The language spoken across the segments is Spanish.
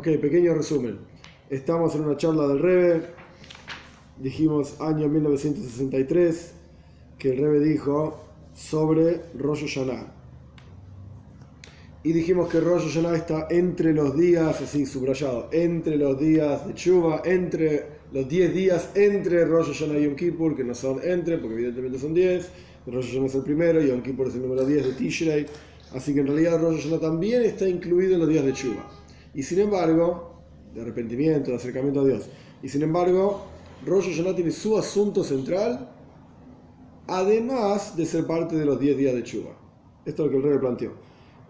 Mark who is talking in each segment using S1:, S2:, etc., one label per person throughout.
S1: Ok, pequeño resumen. Estamos en una charla del Rebe, dijimos año 1963, que el Rebe dijo sobre Rosh Hashanah. Y dijimos que Rosh Hashanah está entre los días, así subrayado, entre los días de Chuba, entre los 10 días entre Rosh Hashanah y Yom Kippur, que no son entre, porque evidentemente son 10, Rosh Hashanah es el primero y Yom Kippur es el número 10 de Tishrei, así que en realidad Rosh Hashanah también está incluido en los días de Chuba. Y sin embargo, de arrepentimiento, de acercamiento a Dios, y sin embargo, Rosh Hashanah tiene su asunto central, además de ser parte de los 10 días de Chuba. Esto es lo que el rey planteó.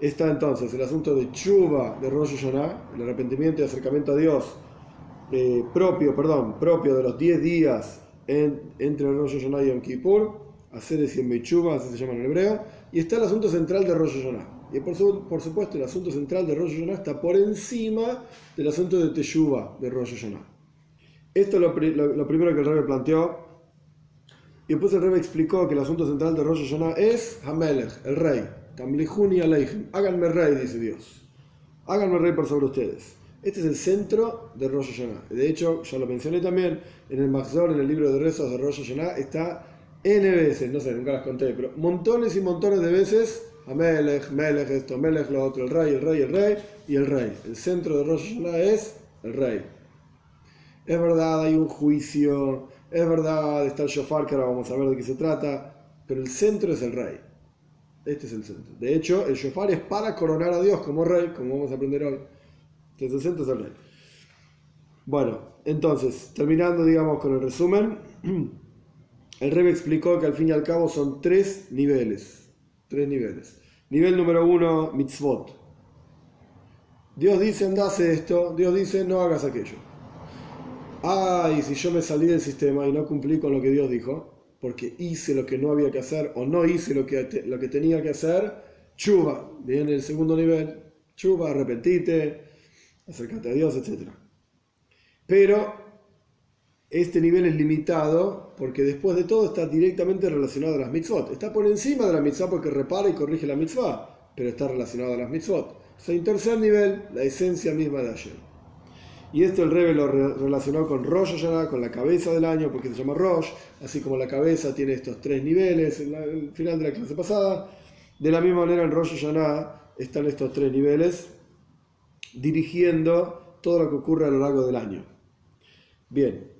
S1: Está entonces el asunto de Chuba de Rosh Hashanah, el arrepentimiento y acercamiento a Dios eh, propio, perdón, propio de los 10 días entre Rosh Hashanah y Yom Kippur, hacer y Chuba, así se llama en hebreo, y está el asunto central de Rosh Hashanah. Y por, por, supuesto, el asunto central de Rosh Hashanah está por encima del asunto de Teshuva de Rosh Hashanah. Esto es lo, primero que el rey planteó. Y después el rey explicó que el asunto central de Rosh Hashanah es Hamelech, el rey. Tamlihuni Aleichem. Háganme rey, dice Dios. Háganme rey por sobre ustedes. Este es el centro de Rosh Hashanah. De hecho, ya lo mencioné también en el Maxor, en el libro de rezos de Rosh Hashanah, está N veces, no sé, nunca las conté, pero montones y montones de veces, Amelech, Melech, esto, Melech, lo otro, el rey, el rey, el rey y el rey. El centro de Rosh Hashanah es el rey. Es verdad, hay un juicio, es verdad, está el shofar, que ahora vamos a ver de qué se trata, pero el centro es el rey. Este es el centro. De hecho, el shofar es para coronar a Dios como rey, como vamos a aprender hoy. Entonces el centro es el rey. Bueno, entonces, terminando, digamos, con el resumen, el rey explicó que al fin y al cabo son tres niveles. Tres niveles. Nivel número uno, mitzvot. Dios dice, andase esto. Dios dice, no hagas aquello. Ay, si yo me salí del sistema y no cumplí con lo que Dios dijo, porque hice lo que no había que hacer o no hice lo que, lo que tenía que hacer, chuba, viene el segundo nivel, chuba, arrepentite, acércate a Dios, etc. Pero este nivel es limitado porque después de todo está directamente relacionado a las mitzvot. Está por encima de la mitzvah porque repara y corrige la mitzvah, pero está relacionado a las mitzvot. O en tercer nivel, la esencia misma de ayer. Y esto el Rebbe lo relacionó con Rosh Hashanah, con la cabeza del año, porque se llama Rosh, así como la cabeza tiene estos tres niveles, en el final de la clase pasada. De la misma manera en Rosh Hashanah están estos tres niveles, dirigiendo todo lo que ocurre a lo largo del año. Bien,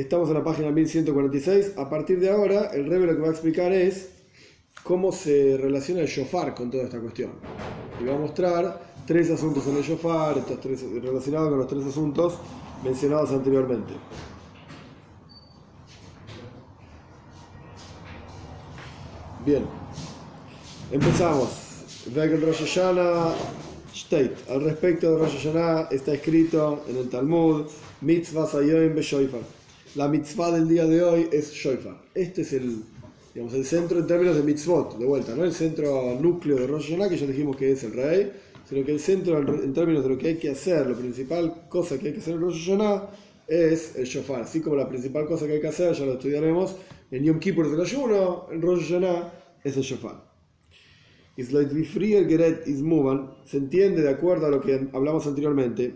S1: estamos en la página 1146. A partir de ahora, el Rebbe lo que va a explicar es cómo se relaciona el shofar con toda esta cuestión. Y va a mostrar tres asuntos en el shofar, estos tres, relacionados con los tres asuntos mencionados anteriormente. Bien, empezamos. el Rosh Hashanah State. Al respecto de Rosh Hashanah está escrito en el Talmud, Mitzvah Sayoim Beshoifar. La mitzvah del día de hoy es Shoifar. Este es el, digamos, el centro en términos de mitzvot, de vuelta, ¿no? El centro núcleo de Rosh Hashanah, que ya dijimos que es el rey sino que el centro en términos de lo que hay que hacer, la principal cosa que hay que hacer en Rosh Hashanah es el shofar, así como la principal cosa que hay que hacer, ya lo estudiaremos, en Yom Kippur del ayuno, en Rosh Hashanah es el shofar. Se entiende de acuerdo a lo que hablamos anteriormente,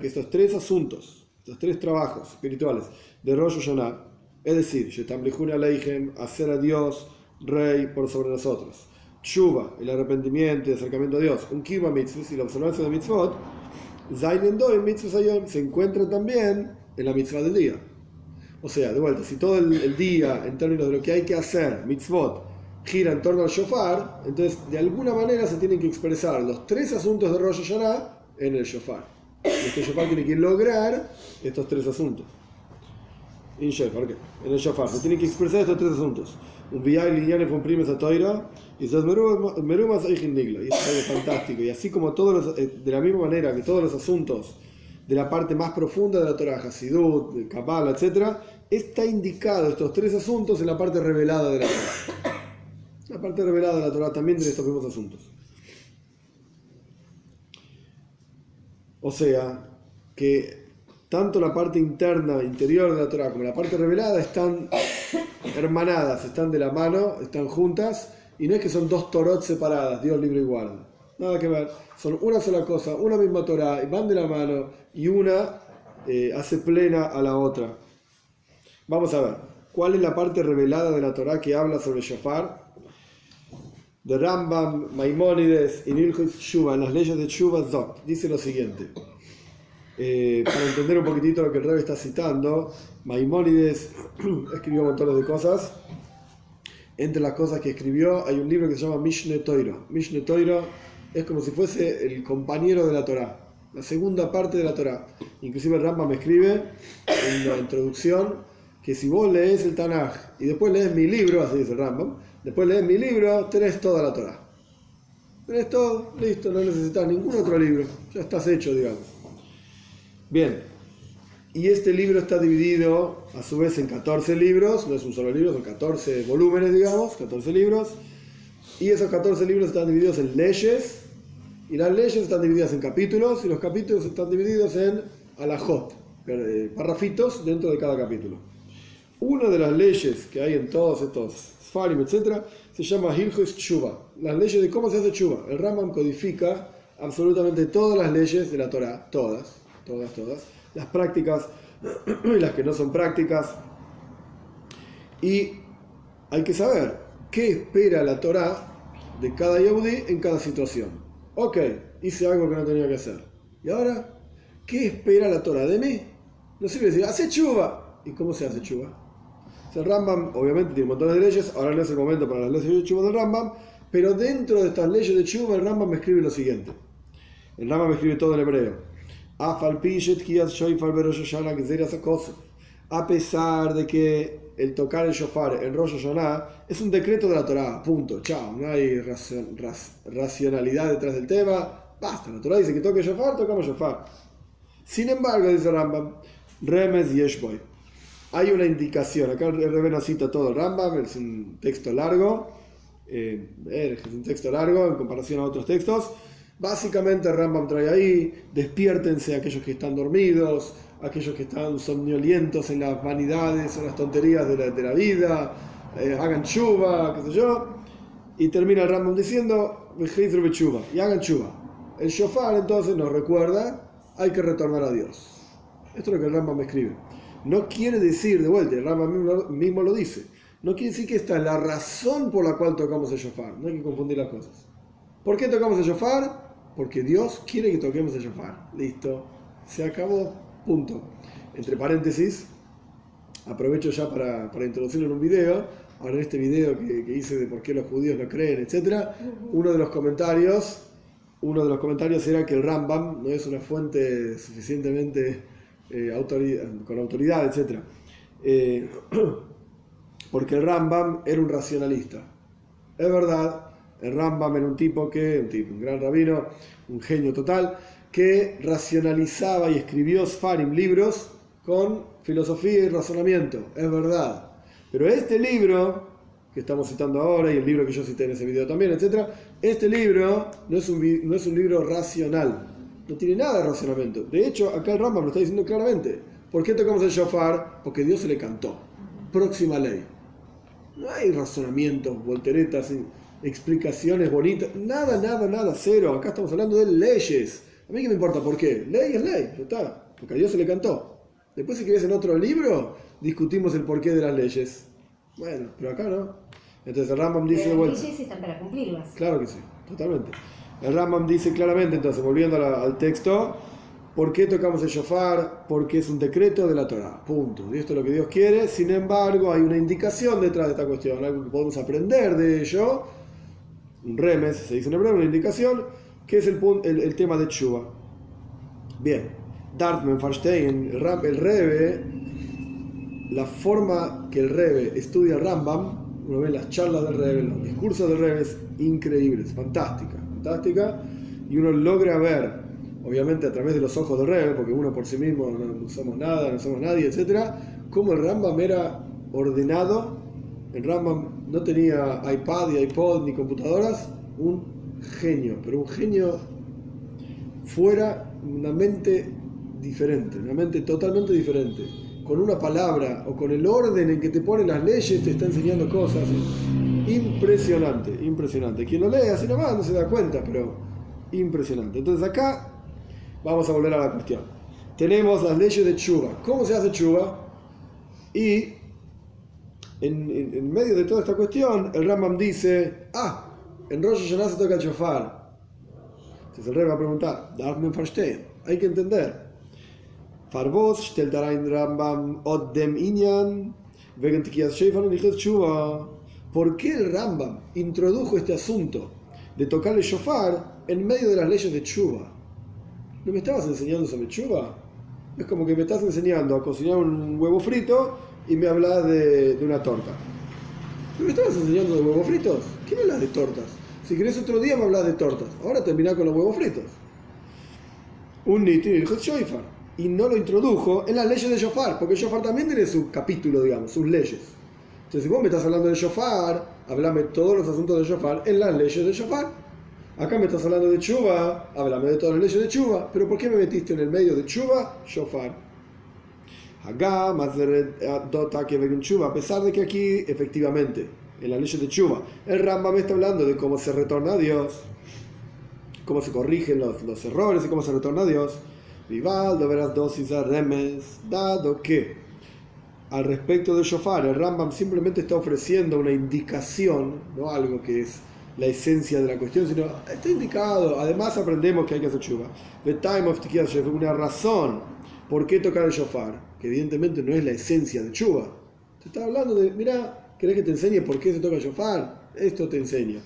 S1: que estos tres asuntos, estos tres trabajos espirituales de Rosh Hashanah, es decir, hacer a Dios rey por sobre nosotros, Shuba, el arrepentimiento y acercamiento a Dios, un Kiba Mitzvah y la observancia de Mitzvot, en Mitzvah se encuentra también en la Mitzvah del día. O sea, de vuelta, si todo el, día, en términos de lo que hay que hacer, Mitzvot, gira en torno al Shofar, entonces de alguna manera se tienen que expresar los tres asuntos de Rosh Hashanah en el Shofar. Este Shofar tiene que lograr estos tres asuntos. En el Shofar, se tienen que expresar estos tres asuntos un viaje lineal fue primes a toira y esas merumas hay nigla y es algo fantástico y así como todos los, eh, de la misma manera que todos los asuntos de la parte más profunda de la Torah, Hasidut, Kabbalah, etc., está indicado estos tres asuntos en la parte revelada de la Torah. La parte revelada de la Torah también de estos mismos asuntos. O sea, que tanto la parte interna, interior de la Torah, como la parte revelada están hermanadas, están de la mano, están juntas, y no es que son dos Torot separadas, Dios libre y guarda. nada que ver. Son una sola cosa, una misma Torah, van de la mano y una eh, hace plena a la otra. Vamos a ver, ¿cuál es la parte revelada de la Torah que habla sobre Shofar? De Rambam, Maimónides y Nilchus Shuba, en las leyes de Shuba Zot, dice lo siguiente. Eh, para entender un poquitito lo que el rey está citando, Maimónides escribió montones de cosas. Entre las cosas que escribió hay un libro que se llama Mishne Toiro. Mishne Toiro es como si fuese el compañero de la Torah, la segunda parte de la Torah. Inclusive el Rambam me escribe en la introducción que si vos lees el Tanaj y después lees mi libro, así dice Rambam, después lees mi libro, tenés toda la Torah. Tenés todo, listo, no necesitas ningún otro libro, ya estás hecho, digamos. Bien, y este libro está dividido a su vez en 14 libros, no es un solo libro, son 14 volúmenes, digamos, 14 libros. Y esos 14 libros están divididos en leyes, y las leyes están divididas en capítulos, y los capítulos están divididos en alajot, eh, parrafitos dentro de cada capítulo. Una de las leyes que hay en todos estos Etc., se llama Hilchus Tshuva, las leyes de cómo se hace Tshuva. El Rambam codifica absolutamente todas las leyes de la Torah, todas, todas, todas las prácticas y las que no son prácticas. Y hay que saber qué espera la Torah de cada Yehudi en cada situación. Ok, hice algo que no tenía que hacer. ¿Y ahora qué espera la Torah de mí? No sirve decir, hace chuva. ¿Y cómo se hace chuva? El Rambam obviamente tiene montón de leyes, ahora no es el momento para las leyes de chuva del Rambam, pero dentro de estas leyes de chuva el Rambam me escribe lo siguiente. El Rambam escribe todo en hebreo. A pesar de que el tocar el shofar en Rosh Hashanah es un decreto de la Torah, punto, chao, no hay racionalidad detrás del tema, basta, la Torah dice que toque shofar, tocamos shofar. Sin embargo, dice Rambam, Remes Yeshboy. Hay una indicación, acá el Rebbe cita todo el Rambam, es un texto largo, eh, es un texto largo en comparación a otros textos, Básicamente Rambam trae ahí, despiértense aquellos que están dormidos, aquellos que están somnolientos en las vanidades, en las tonterías de la, de la vida, eh, hagan chuva, qué sé yo. Y termina el Rambam diciendo, y hagan chuva. El shofar entonces nos recuerda, hay que retornar a Dios. Esto es lo que el Rambam escribe. No quiere decir, de vuelta, el mismo, mismo lo dice, no quiere decir que esta es la razón por la cual tocamos el shofar. No hay que confundir las cosas. ¿Por qué tocamos el shofar? porque Dios quiere que toquemos el shofar. Listo, se acabó, punto. Entre paréntesis, aprovecho ya para, para introducirlo en un video. Ahora en este video que, hice de por qué los judíos no creen, etc. Uno de los comentarios, uno de los comentarios era que el Rambam no es una fuente suficientemente eh, con autoridad, etc. Eh, porque el Rambam era un racionalista. Es verdad, el Rambam era un tipo que, un, tipo, un gran rabino, un genio total, que racionalizaba y escribió Sfarim, libros con filosofía y razonamiento, es verdad. Pero este libro, que estamos citando ahora, y el libro que yo cité en ese video también, etc., este libro no es un, no es un libro racional, no tiene nada de razonamiento. De hecho, acá el Rambam lo está diciendo claramente. ¿Por qué tocamos el shofar? Porque Dios se le cantó. Próxima ley. No hay razonamientos, volteretas explicaciones bonitas, nada, nada, nada, cero. Acá estamos hablando de leyes. A mí qué me importa por qué. Ley es ley, ya está. Porque a Dios se le cantó. Después si querés en otro libro, discutimos el porqué de las leyes. Bueno, pero acá no. Entonces el Rambam dice vuelta.
S2: leyes están para cumplirlas.
S1: Claro que sí, totalmente. El Rambam dice claramente, entonces, volviendo al texto, ¿por qué tocamos el shofar? Porque es un decreto de la Torah. Punto. Y esto es lo que Dios quiere. Sin embargo, hay una indicación detrás de esta cuestión, algo que podemos aprender de ello un remes, se dice en hebreo, una indicación, que es el, tema de Tshuva. Bien, Dartman, Farstein, el, el Rebe, la forma que el Rebe estudia Rambam, uno ve las charlas del Rebe, los discursos del Rebe, es increíble, es fantástica, fantástica, y uno logra ver, obviamente a través de los ojos del Rebe, porque uno por sí mismo no, somos nada, no somos nadie, etc., cómo el Rambam era ordenado, el Rambam no tenía iPad y iPod ni computadoras, un genio, pero un genio fuera una mente diferente, una mente totalmente diferente. Con una palabra o con el orden en que te ponen las leyes te está enseñando cosas. Impresionante, impresionante. Quien lo lee así nomás no se da cuenta, pero Impresionante. Entonces acá vamos a volver a la cuestión. Tenemos las leyes de Chuba. ¿Cómo se hace Chuba? Y en, medio de toda esta cuestión, el Rambam dice, ah, en Rosh Hashanah se toca el shofar. Entonces el rey va a preguntar, hay que entender. Farvos stellt ein Rambam od dem Inyan wegen Tikiyas Shofar y Chuba. ¿Por qué el Rambam introdujo este asunto de tocar el shofar en medio de las leyes de Chuba? ¿No me estabas enseñando sobre Chuba? Es como que me estás enseñando a cocinar un huevo frito y me hablas de, una torta. ¿No me estabas enseñando de huevos fritos? ¿Qué me hablas de tortas? Si querés otro día me hablas de tortas. Ahora termina con los huevos fritos. Un nitin el shofar. Y no lo introdujo en las leyes de shofar, porque shofar también tiene su capítulo, digamos, sus leyes. Entonces, si vos me estás hablando de shofar, hablame todos los asuntos de shofar en las leyes de shofar. Acá me estás hablando de chuva, háblame de todas las leyes de chuva, pero ¿por qué me metiste en el medio de chuva, shofar? Acá, más de que chuva, a pesar de que aquí, efectivamente, en las leyes de chuva, el Ramba me está hablando de cómo se retorna a Dios, cómo se corrigen los, los errores y cómo se retorna a Dios. Vivaldo, verás dosis a remes, dado que al respecto de shofar, el Rambam simplemente está ofreciendo una indicación, no algo que es la esencia de la cuestión, sino está indicado. Además, aprendemos que hay que hacer chuva. The time of una razón por qué tocar el shofar, que evidentemente no es la esencia de chuva. Te está hablando de, mira, ¿querés que te enseñe por qué se toca el shofar? Esto te enseña.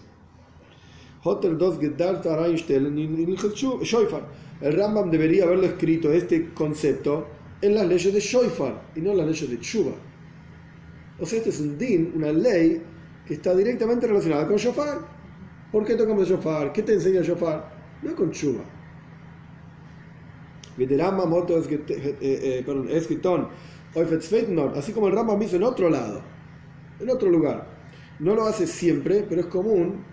S1: El Rambam debería haberlo escrito, este concepto, en las leyes de Shofar y no en las leyes de Chuba. O sea, este es un din, una ley que está directamente relacionada con Shofar. ¿Por qué tocamos el Shofar? ¿Qué te enseña el Shofar? No con Chuba. moto eh, eh, así como el Rambam hizo en otro lado, en otro lugar. No lo hace siempre, pero es común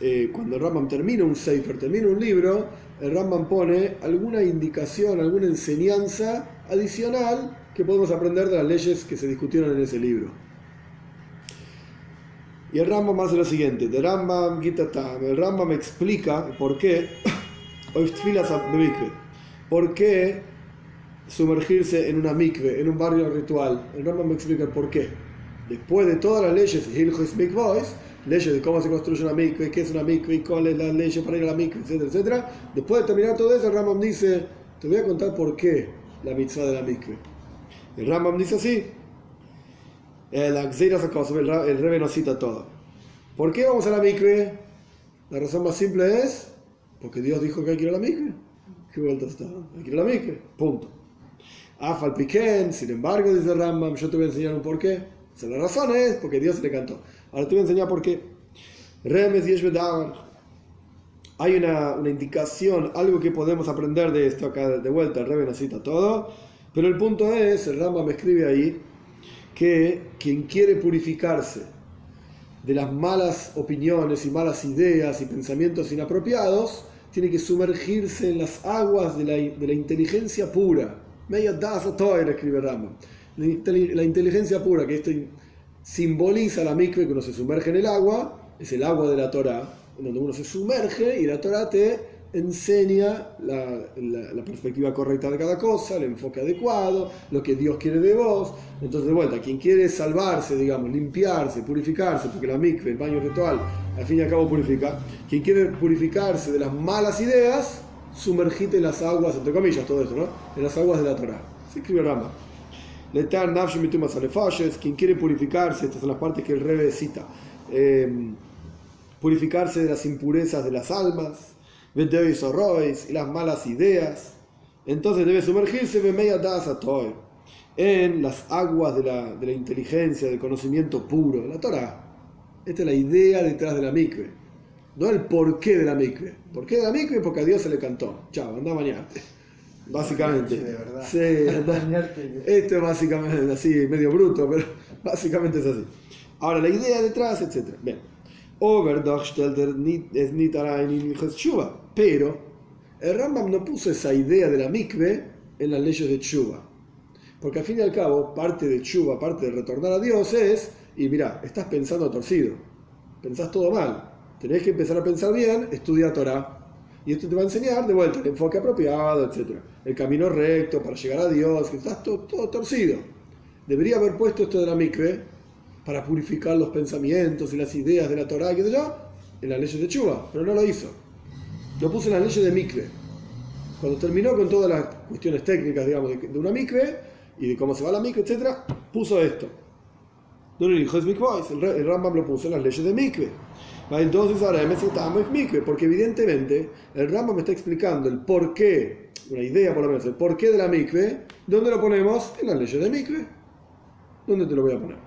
S1: eh, cuando el Rambam termina un Sefer, termina un libro, el Rambam pone alguna indicación, alguna enseñanza adicional que podemos aprender de las leyes que se discutieron en ese libro. Y el Rambam hace lo siguiente, de Rambam el Rambam explica por qué por qué sumergirse en una mikve, en un barrio ritual. El Rambam explica por qué. Después de todas las leyes, leyes de cómo se construye una mikve, qué es una mikve, cuál es la ley para ir a la mikve, etcétera, etcétera. Después de terminar todo eso, el Rambam dice, te voy a contar por qué la mitzvah de la mikve. El Rambam dice así, el el Rebe nos cita todo. ¿Por qué vamos a la mikve? La razón más simple es porque Dios dijo que hay que ir a la mikve. ¿Qué vuelta está? Hay que la mikve. Punto. Afal Piquen, sin embargo, dice Rambam, yo te voy a enseñar un por qué. la razón es porque Dios le cantó. Ahora te voy a enseñar por qué. Remes y Hay una, una, indicación, algo que podemos aprender de esto acá de vuelta. El Rebe nos cita todo. Pero el punto es, el Ramba me escribe ahí, que quien quiere purificarse de las malas opiniones y malas ideas y pensamientos inapropiados, tiene que sumergirse en las aguas de la, de la inteligencia pura. Media das escribe Ramba. La, inteligencia pura, que esto simboliza la mikve que uno se sumerge en el agua, es el agua de la Torah, donde uno se sumerge y la Torah te enseña la, la, perspectiva correcta de cada cosa, el enfoque adecuado, lo que Dios quiere de vos. Entonces, de vuelta, quien quiere salvarse, digamos, limpiarse, purificarse, porque la mikve, el baño ritual, al fin y al cabo purifica, quien quiere purificarse de las malas ideas, sumergite en las aguas, entre comillas, todo esto, ¿no? En las aguas de la Torah. Se escribe Rama. Letar quien quiere purificarse, estas son las partes que el Rebe cita, em, purificarse de las impurezas de las almas, y las malas ideas, entonces debe sumergirse en las aguas de la, de la inteligencia, del conocimiento puro, la Torah. Esta es la idea detrás de la mikve, no el porqué de la mikve. ¿Por qué de la mikve? Porque a Dios se le cantó. Chao, anda a bañarte. Básicamente. De verdad. Sí, esto es básicamente así, medio bruto, pero básicamente es así. Ahora, la idea detrás, etc. Bien. Pero el Rambam no puso esa idea de la mikve en las leyes de Chuba. Porque al fin y al cabo, parte de Chuba, parte de retornar a Dios es, y mira, estás pensando torcido, pensás todo mal, tenés que empezar a pensar bien, estudia Torah, Y esto te va a enseñar de vuelta el enfoque apropiado, etc. El camino recto para llegar a Dios, que estás todo, todo torcido. Debería haber puesto esto de la mikve para purificar los pensamientos y las ideas de la Torah y de yo en las leyes de Chuba, pero no lo hizo. Lo puso en las leyes de mikve. Cuando terminó con todas las cuestiones técnicas, digamos, de, una mikve y de cómo se va la mikve, etc., puso esto. No le dijo es el, el Rambam lo puso en las leyes de mikve. Entonces ahora es mikve, porque evidentemente el Rambam me está explicando el por qué, una idea por lo menos, el por qué de la mikve, ¿dónde lo ponemos? En las leyes de mikve. ¿Dónde te lo voy a poner?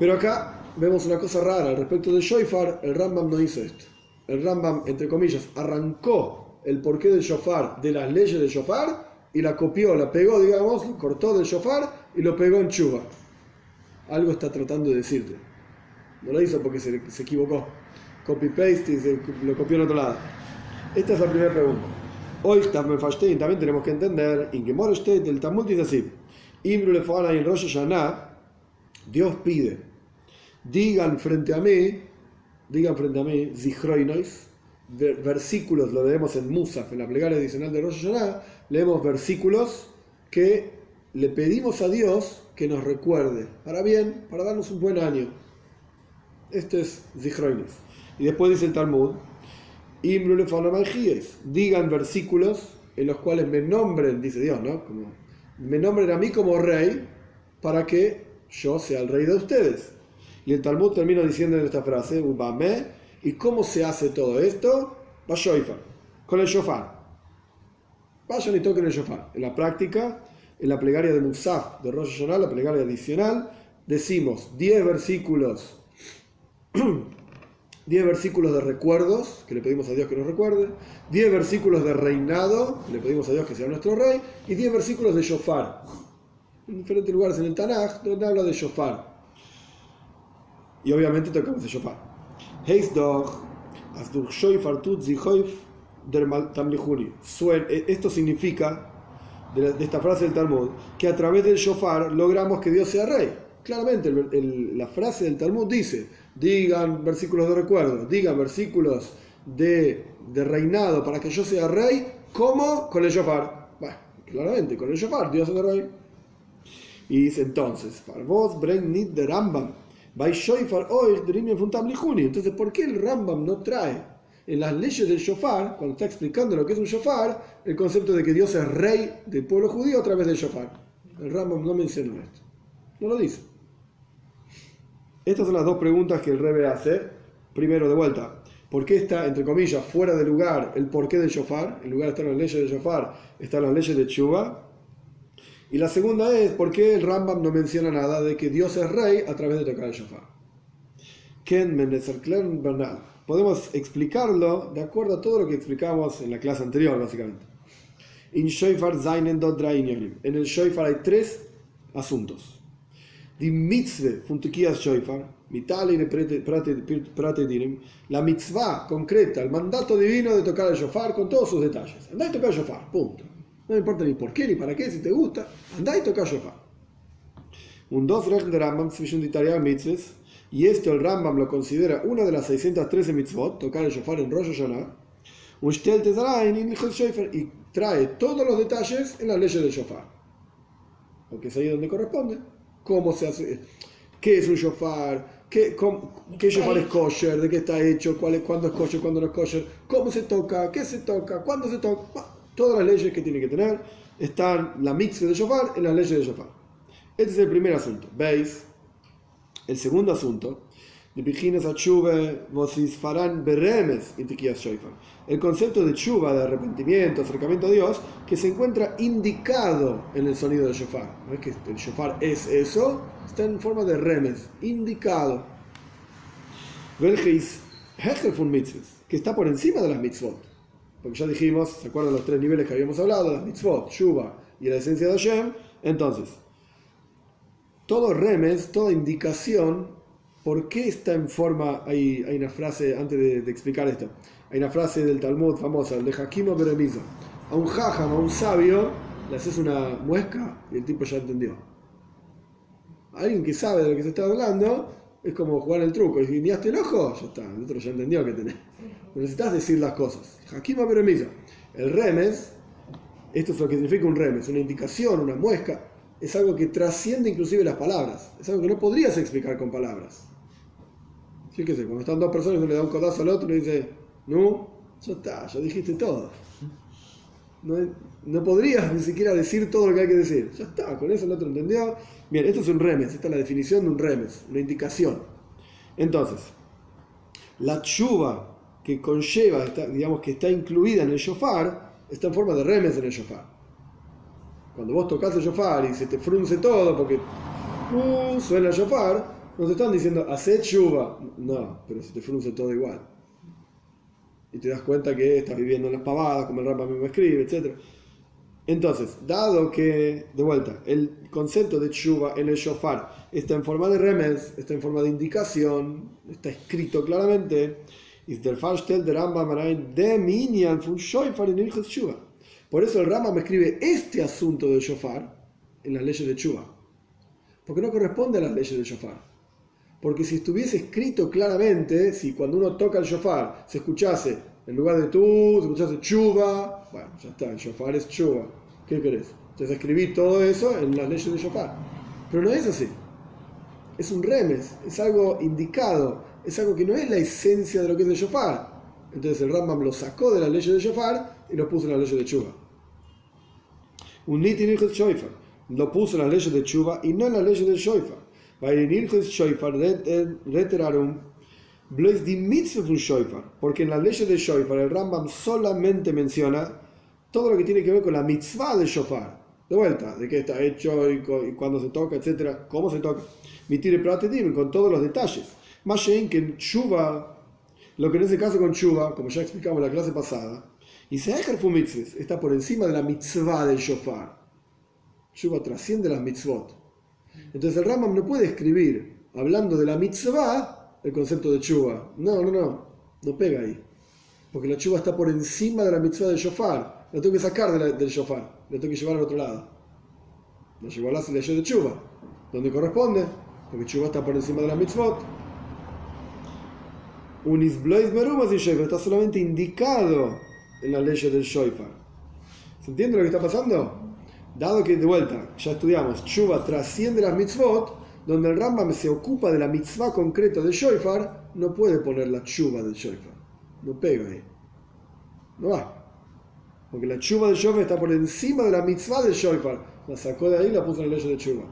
S1: Pero acá vemos una cosa rara. Respecto de Shoifar, el Rambam no hizo esto. El Rambam, entre comillas, arrancó el porqué del shofar de las leyes del shofar y la copió, la pegó, digamos, cortó del shofar y lo pegó en chuba. Algo está tratando de decirte. No lo hizo porque se, equivocó. Copy-paste y lo copió en otro lado. Esta es la primera pregunta. Hoy también tenemos que entender, en que el Talmud dice así. Dios pide, digan frente a mí, digan frente a mí, Zichroinois, versículos, lo leemos en Musaf, en la plegaria adicional de Rosh Hashanah, leemos versículos que le pedimos a Dios que nos recuerde, para bien, para darnos un buen año. Este es Zichroinois. Y después dice el Talmud, digan versículos en los cuales me nombren, dice Dios, ¿no? Me nombren a mí como rey para que yo sea el rey de ustedes. Y el Talmud termina diciendo en esta frase, ¿y cómo se hace todo esto? con el shofar. Vayan y toquen el shofar. En la práctica, en la plegaria de Musaf de Rosh Hashanah, la plegaria adicional, decimos 10 versículos 10 versículos de recuerdos, que le pedimos a Dios que nos recuerde, 10 versículos de reinado, que le pedimos a Dios que sea nuestro rey, y 10 versículos de shofar. En diferentes lugares en el Tanaj, donde habla de shofar. Y obviamente tocamos de shofar. E, esto significa, de esta frase del Talmud, que a través del shofar logramos que Dios sea rey. Claramente, la frase del Talmud dice, digan versículos de recuerdo, digan versículos de, reinado para que yo sea rey, ¿cómo? Con el shofar. Bueno, claramente, con el shofar, Dios es el rey. Y dice entonces, vos de Rambam, entonces, ¿por qué el Rambam no trae en las leyes del shofar, cuando está explicando lo que es un shofar, el concepto de que Dios es rey del pueblo judío a través del shofar? El Rambam no menciona esto. No lo dice. Estas son las dos preguntas que el Rebe hace. Primero, de vuelta, ¿por qué está, entre comillas, fuera de lugar el porqué del shofar? En lugar de estar las leyes del shofar, están las leyes de Chuba. Y la segunda es, ¿por qué el Rambam no menciona nada de que Dios es rey a través de tocar el shofar? Ken Bernal. Podemos explicarlo de acuerdo a todo lo que explicamos en la clase anterior, básicamente. En el shofar hay tres asuntos. Von Tukiyas Shofar, la mitzvah concreta, el mandato divino de tocar el shofar con todos sus detalles. Andá y tocar el shofar, punto. No importa ni por qué ni para qué, si te gusta, andá y toca shofar. Un dos de Rambam mitzvahs, y esto el Rambam lo considera una de las 613 mitzvot, tocar el shofar en Rosh Hashanah, y trae todos los detalles en las leyes del shofar. Porque es ahí donde corresponde. Cómo se hace, qué es un shofar, qué, qué shofar es kosher, de qué está hecho, cuál es, cuándo es kosher, cuándo no es kosher, cómo se toca, qué se toca, cuándo se toca. Todas las leyes que tiene que tener están la mix de shofar en las leyes de shofar. Este es el primer asunto. ¿Veis? El segundo asunto el concepto de chuva, de arrepentimiento, acercamiento a Dios, que se encuentra indicado en el sonido del shofar. No es que el shofar es eso, está en forma de remes, indicado. que está por encima de las mitzvot. Porque ya dijimos, ¿se acuerdan los tres niveles que habíamos hablado? Las mitzvot, chuva y la esencia de Hashem. Entonces, todo remes, toda indicación ¿Por qué está en forma? Hay, hay una frase, antes de, explicar esto, hay una frase del Talmud famosa, el de Hakim Beremiza. A un jajam, a un sabio, le haces una muesca y el tipo ya entendió. alguien que sabe de lo que se está hablando, Es como jugar el truco. Y guiñaste el ojo, ya está. El otro ya entendió que tenés. Necesitas decir las cosas. Hakima peremisa. El remes, esto es lo que significa un remes, una indicación, una muesca. Es algo que trasciende inclusive las palabras. Es algo que no podrías explicar con palabras. Fíjese, cuando están dos personas uno le da un codazo al otro y dice, no, ya está, ya dijiste todo. No, no, podrías ni siquiera decir todo lo que hay que decir. Ya está, con eso el otro entendió. Bien, esto es un remes, esta es la definición de un remes, una indicación. Entonces, la chuva que conlleva, digamos que está incluida en el shofar, está en forma de remes en el shofar. Cuando vos tocas el shofar y se te frunce todo porque uh, suena el shofar, no te están diciendo, hace chuva. No, pero se te frunce todo igual. Y te das cuenta que estás viviendo en las pavadas, como el Rambam mismo escribe, etc. Entonces, dado que, de vuelta, el concepto de chuva en el shofar está en forma de remes, está en forma de indicación, está escrito claramente, por eso el Rambam escribe este asunto del shofar en las leyes de chuva, porque no corresponde a las leyes del shofar. Porque si estuviese escrito claramente, si cuando uno toca el shofar se escuchase, en lugar de tú, se escuchase chuva, bueno, ya está, el shofar es chuva. ¿Qué querés? Entonces escribí todo eso en las leyes de shofar. Pero no es así. Es un remes, es algo indicado, es algo que no es la esencia de lo que es el shofar. Entonces el Rambam lo sacó de las leyes de shofar y lo puso en las leyes de chuva. Un nitin shofar lo puso en las leyes de chuva y no en las leyes de shofar porque en las leyes de Shoifar el Rambam solamente menciona todo lo que tiene que ver con la mitzvah de Shofar. De vuelta, de qué está hecho y, cuándo se toca, etcétera, cómo se toca. Mitire Pratedim, con todos los detalles. Más que en Chuba, lo que en ese caso con Chuba, como ya explicamos en la clase pasada, y Seher Fumitzes está por encima de la mitzvah del Shofar. Chuba trasciende las mitzvot. Entonces el Rambam no puede escribir, hablando de la mitzvah, el concepto de chuva. No, no, no, no pega ahí. Porque la chuva está por encima de la mitzvah del shofar. La tengo que sacar del shofar, la tengo que llevar al otro lado. La llevo a la ley de chuva, donde corresponde, porque chuva está por encima de la mitzvot. Un isblois merumas y está solamente indicado en la ley del shofar. ¿Se entiende lo que está pasando? Dado que de vuelta, ya estudiamos, Chuba trasciende las mitzvot, donde el Rambam se ocupa de la mitzvah concreta de Shoifar, no puede poner la Chuba del Shoifar. No pega ahí. No va. Porque la Chuba del Shoifar está por encima de la mitzvah del Shoifar. La sacó de ahí y la puso en la ley de Chuba.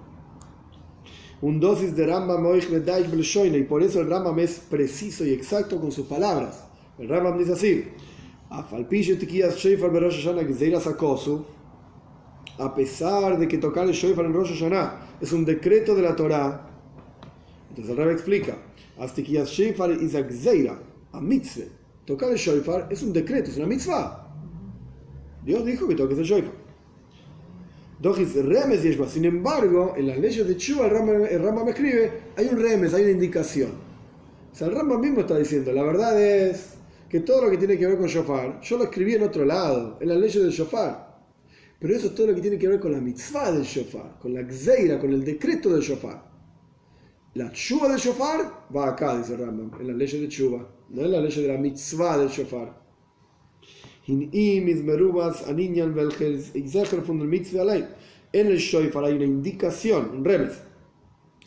S1: Un dosis de Rambam y por eso el Rambam es preciso y exacto con sus palabras. El Rambam dice así: a pesar de que tocar el shofar en Rosh Hashanah es un decreto de la Torah, entonces el Rebbe explica, Astikiyas shofar is a a mitzvah. Tocar el shofar es un decreto, es una mitzvah. Dios dijo que toques el shofar. remes yeshba. Sin embargo, en las leyes de Chua, el Rambam, me escribe, hay un remes, hay una indicación. O sea, el Rambam mismo está diciendo, la verdad es que todo lo que tiene que ver con shofar, yo lo escribí en otro lado, en las leyes del shofar. Pero eso es todo lo que tiene que ver con la mitzvah del shofar, con la gzeira, con el decreto del shofar. La chuva del shofar va acá, dice Rambam, en la ley de chuva, no en la ley de la mitzvah del shofar. En el shofar hay una indicación, un remes,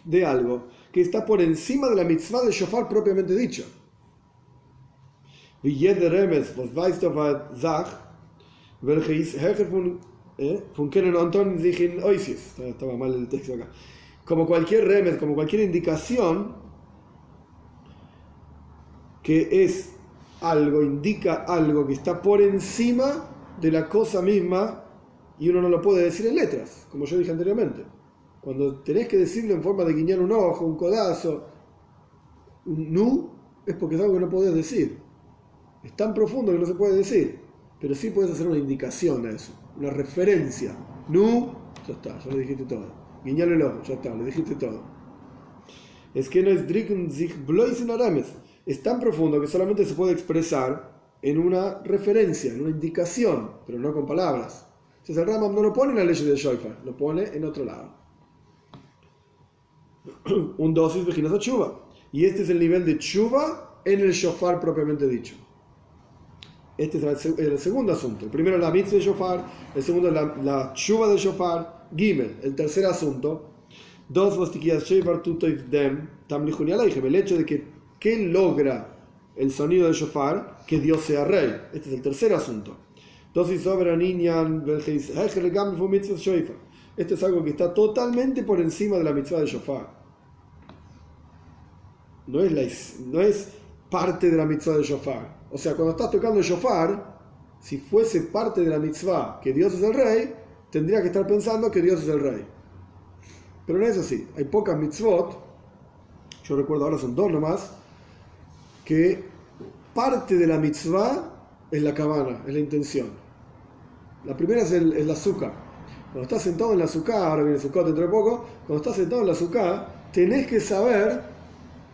S1: de algo que está por encima de la mitzvah del shofar propiamente dicho. Wie jeder Remes, was weißt du, was sagt, welche ist Hecher von ¿eh? Estaba mal el texto acá. Como cualquier remes, como cualquier indicación que es algo, indica algo que está por encima de la cosa misma y uno no lo puede decir en letras, como yo dije anteriormente. Cuando tenés que decirlo en forma de guiñar un ojo, un codazo, un nu, es porque es algo que no podés decir. Es tan profundo que no se puede decir, pero sí puedes hacer una indicación a eso una referencia. Nu, ya está, ya le dijiste todo. Guiñale el ojo, ya está, le dijiste todo. Es que no es sich Es tan profundo que solamente se puede expresar en una referencia, en una indicación, pero no con palabras. Entonces el Rambam no lo pone en la ley de Shoifar, lo pone en otro lado. Un dosis de chuva. Y este es el nivel de chuva en el shofar propiamente dicho. Este es el, segundo asunto. El primero la mitzvah de shofar, el segundo la, la chuva de shofar, gimel. El tercer asunto, dos shofar dem el hecho de que, que logra el sonido del shofar, que Dios sea rey. Este es el tercer asunto. Este es algo que está totalmente por encima de la mitzvah de shofar. No es, la, no es parte de la mitzvah de shofar. O sea, cuando estás tocando el shofar, si fuese parte de la mitzvah que Dios es el rey, tendría que estar pensando que Dios es el rey. Pero no es así. Hay pocas mitzvot, yo recuerdo ahora son dos nomás, que parte de la mitzvah es la cabana, es la intención. La primera es el, azúcar. Cuando estás sentado en la azúcar, ahora viene el azúcar dentro de poco, cuando estás sentado en la azúcar, tenés que saber,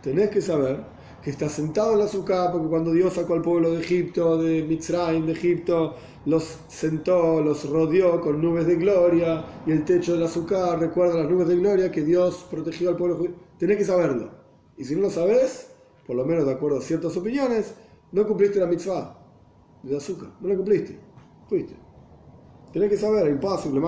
S1: tenés que saber que está sentado en la azúcar, porque cuando Dios sacó al pueblo de Egipto, de Mitzrayim, de Egipto, los sentó, los rodeó con nubes de gloria, y el techo del azúcar recuerda las nubes de gloria que Dios protegió al pueblo. Tenés que saberlo. Y si no lo sabes, por lo menos de acuerdo a ciertas opiniones, no cumpliste la mitzvah de azúcar, no la cumpliste. Fuiste. Tenés que saber, imposible,